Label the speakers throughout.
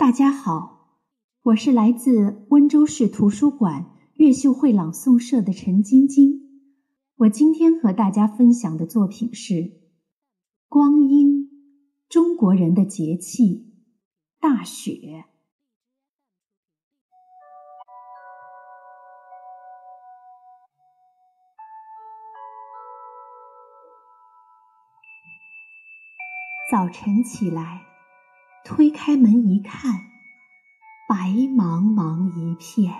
Speaker 1: 大家好，我是来自温州市图书馆越秀会朗诵社的陈晶晶。我今天和大家分享的作品是光阴，中国人的节气——大雪。早晨起来。推开门一看，白茫茫一片，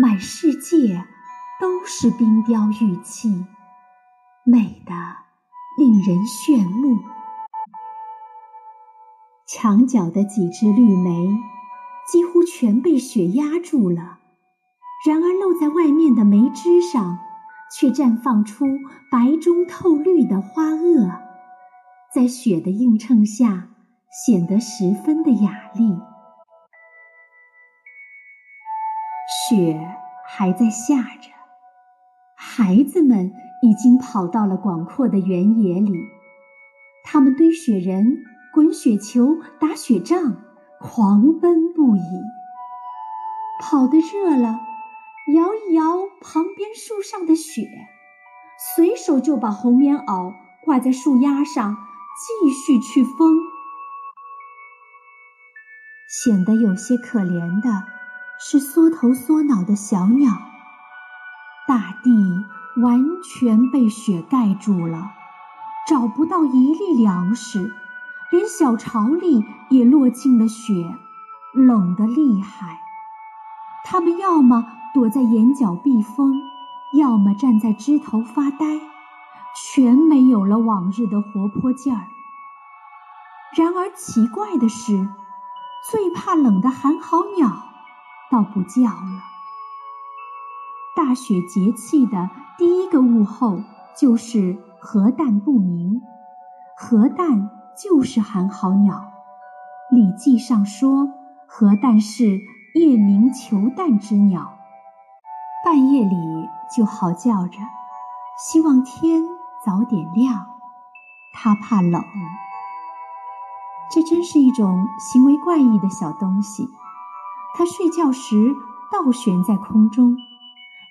Speaker 1: 满世界都是冰雕玉砌，美得令人炫目。墙角的几枝绿梅几乎全被雪压住了，然而露在外面的梅枝上，却绽放出白中透绿的花萼，在雪的映衬下。显得十分的雅丽。雪还在下着，孩子们已经跑到了广阔的原野里，他们堆雪人、滚雪球、打雪仗，狂奔不已。跑得热了，摇一摇旁边树上的雪，随手就把红棉袄挂在树丫上，继续去疯。显得有些可怜的是缩头缩脑的小鸟。大地完全被雪盖住了，找不到一粒粮食，连小巢里也落进了雪，冷得厉害。它们要么躲在眼角避风，要么站在枝头发呆，全没有了往日的活泼劲儿。然而奇怪的是。最怕冷的寒号鸟，倒不叫了。大雪节气的第一个物候就是核弹不鸣，核弹就是寒号鸟。《礼记》上说，核弹是夜鸣求弹之鸟，半夜里就嚎叫着，希望天早点亮。它怕冷。这真是一种行为怪异的小东西。它睡觉时倒悬在空中，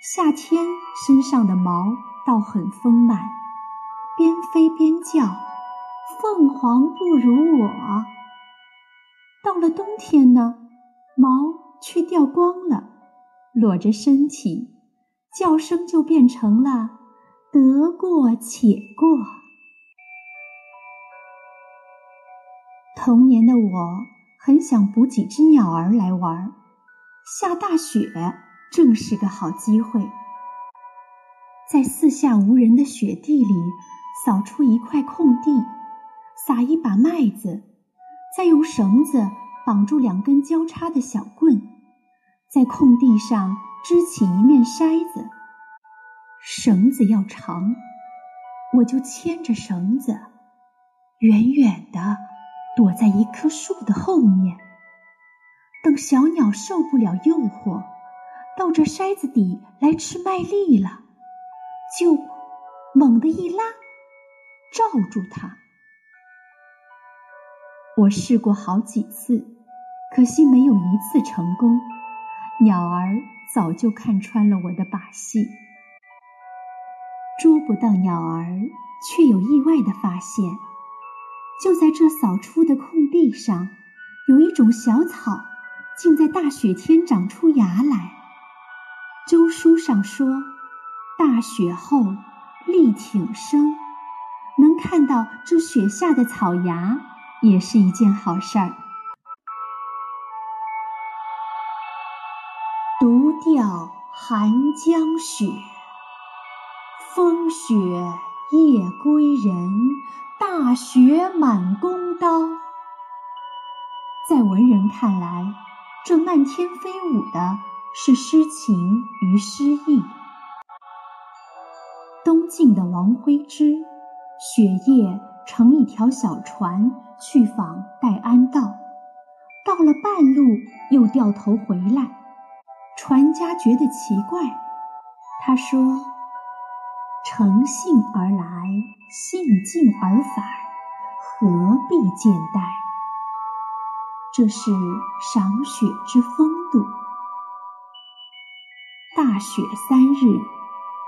Speaker 1: 夏天身上的毛倒很丰满，边飞边叫：“凤凰不如我。”到了冬天呢，毛却掉光了，裸着身体，叫声就变成了“得过且过”。童年的我很想捕几只鸟儿来玩，下大雪正是个好机会。在四下无人的雪地里扫出一块空地，撒一把麦子，再用绳子绑住两根交叉的小棍，在空地上支起一面筛子。绳子要长，我就牵着绳子，远远的。躲在一棵树的后面，等小鸟受不了诱惑，到这筛子底来吃麦粒了，就猛地一拉，罩住它。我试过好几次，可惜没有一次成功。鸟儿早就看穿了我的把戏，捉不到鸟儿，却有意外的发现。就在这扫出的空地上，有一种小草，竟在大雪天长出芽来。周书上说：“大雪后力挺生”，能看到这雪下的草芽，也是一件好事儿。独钓寒江雪，风雪夜归人。大雪满弓刀，在文人看来，这漫天飞舞的是诗情与诗意。东晋的王徽之，雪夜乘一条小船去访戴安道，到了半路又掉头回来，船家觉得奇怪，他说。乘兴而来，兴尽而返，何必见待？这是赏雪之风度。大雪三日，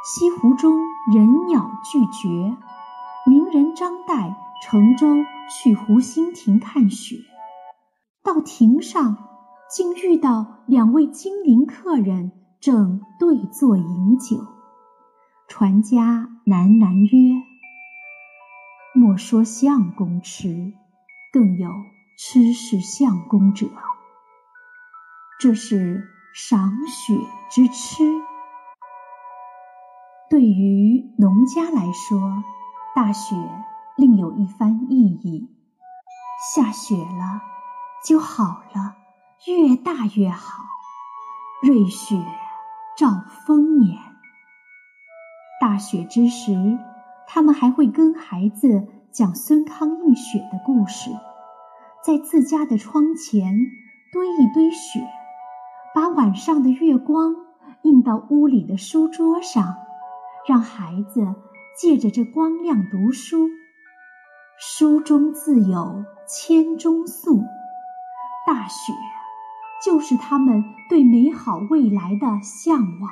Speaker 1: 西湖中人鸟俱绝。名人张岱乘舟去湖心亭看雪，到亭上，竟遇到两位金陵客人正对坐饮酒。船家喃喃曰：“莫说相公痴，更有痴视相公者。这是赏雪之痴。对于农家来说。”大雪另有一番意义，下雪了就好了，越大越好。瑞雪兆丰年。大雪之时，他们还会跟孩子讲孙康映雪的故事，在自家的窗前堆一堆雪，把晚上的月光映到屋里的书桌上，让孩子。借着这光亮读书，书中自有千钟粟。大雪，就是他们对美好未来的向往。